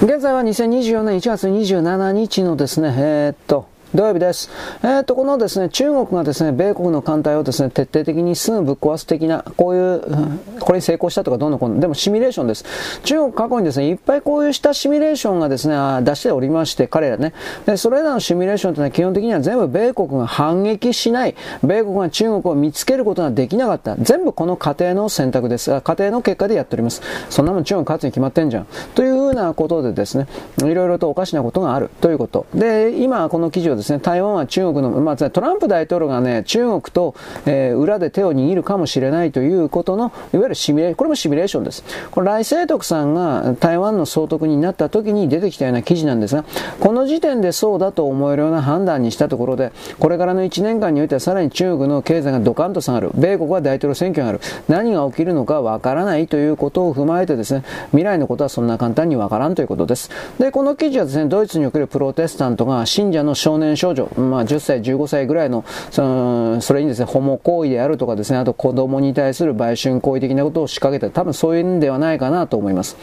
現在は2024年1月27日のですね、えー、っと、土曜日です。えっ、と、このですね、中国がですね、米国の艦隊をですね、徹底的にすぐぶっ壊す的な、こういう、これに成功したとかどんどんこんでもシミュレーションです。中国過去にですね、いっぱいこういうしたシミュレーションがですね、出しておりまして、彼らね。で、それらのシミュレーションというのは基本的には全部米国が反撃しない、米国が中国を見つけることができなかった。全部この過程の選択です。過程の結果でやっております。そんなもん中国勝つに決まってんじゃん。というふうなことでですね、いろいろとおかしなことがあるということ。で、今この記事をですね、台湾は中国の、まあ、トランプ大統領がね、中国と、えー、裏で手を握るかもしれないということの、いわゆるシミュレーション、これもシミュレーションです。これ、来清徳さんが台湾の総督になった時に出てきたような記事なんですが、この時点でそうだと思えるような判断にしたところで、これからの1年間においてはさらに中国の経済がドカンと下がる。米国は大統領選挙がある。何が起きるのかわからないということを踏まえてですね、未来のことはそんな簡単にわからんということです。で、この記事はですね、ドイツにおけるプロテスタントが信者の少年少女、まあ10歳、15歳ぐらいの、その、それにですね、ホモ行為であるとかですね、あと子供に対する売春行為的なことを仕掛けた、多分そういうんではないかなと思います。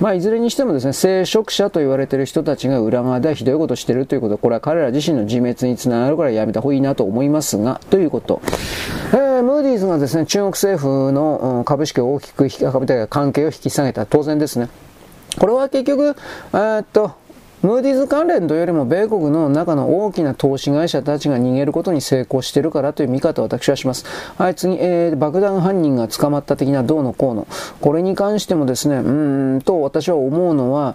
まあ、いずれにしてもですね、聖職者と言われている人たちが裏側ではひどいことをしているということ、これは彼ら自身の自滅につながるからやめた方がいいなと思いますが、ということ。えー、ムーディーズがですね、中国政府の株式を大きく、株式関係を引き下げた。当然ですね。これは結局、えー、っと、ムーディーズ関連というよりも米国の中の大きな投資会社たちが逃げることに成功しているからという見方を私はします。はい、次、えー、爆弾犯人が捕まった的などうのこうの。これに関してもですね、うんと私は思うのは、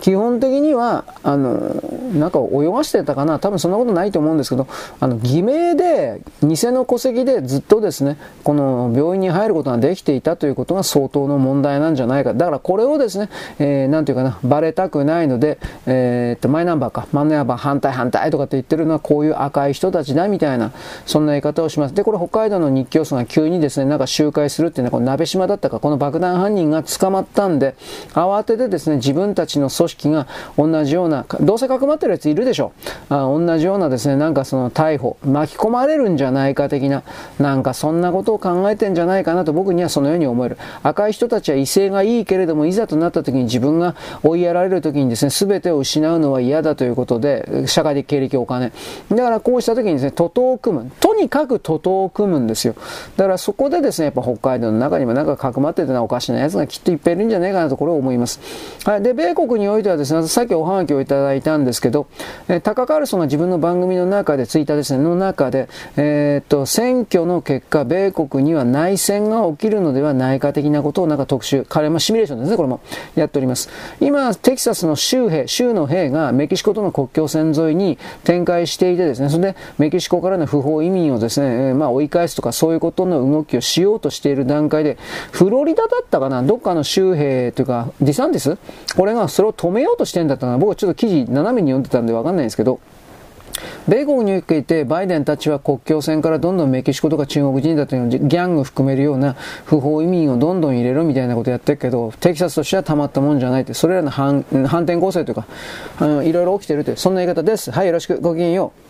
基本的には、あの、なんか泳がしてたかな多分そんなことないと思うんですけど、あの、偽名で、偽の戸籍でずっとですね、この病院に入ることができていたということが相当の問題なんじゃないか。だからこれをですね、えー、なんていうかな、バレたくないので、え、えっと、マイナンバーか、マイナンバー反対反対とかって言ってるのはこういう赤い人たちだみたいな、そんな言い方をします。で、これ北海道の日教組が急にですね、なんか集会するっていうのは、この鍋島だったか、この爆弾犯人が捕まったんで、慌ててですね、自分たちの組織が同じような、どうせかくまってるやついるでしょ。あ同じようなですね、なんかその逮捕、巻き込まれるんじゃないか的な、なんかそんなことを考えてんじゃないかなと僕にはそのように思える。赤い人たちは威勢がいいけれども、いざとなった時に自分が追いやられる時にですね、全てを失うのは嫌だということで、社会的経歴お金。だからこうした時にですね、徒党を組む。とにかく徒党を組むんですよ。だからそこでですね、やっぱ北海道の中にもなんかかくまっててなおかしなやつがきっといっぱいいるんじゃないかなとこれを思います。はい。で、米国においてはですね、さっきおはがきをいただいたんですけど、えタカ・カールソンが自分の番組の中で、ツイッターですね、の中で、えー、っと、選挙の結果、米国には内戦が起きるのではないか的なことをなんか特集、彼もシミュレーションですね、これもやっております。今、テキサスの州兵、州の兵がメキシコとの国境線沿いに展開していてですね、それでメキシコからの不法移民をですね、え、まあ追い返すとかそういうことの動きをしようとしている段階で、フロリダだったかな、どっかの州兵というか、ディサンティス？これがそれを止めようとしてんだったかな、僕はちょっと記事斜めに読んでたんでわかんないんですけど、米国においてバイデンたちは国境線からどんどんメキシコとか中国人だというギャング含めるような不法移民をどんどん入れるみたいなことやってるけど、テキサスとしてはたまったもんじゃないって、それらの反反転攻勢というか、いろいろ起きてるという、そんな言い方です。はい、よろしく、ごきげんよう。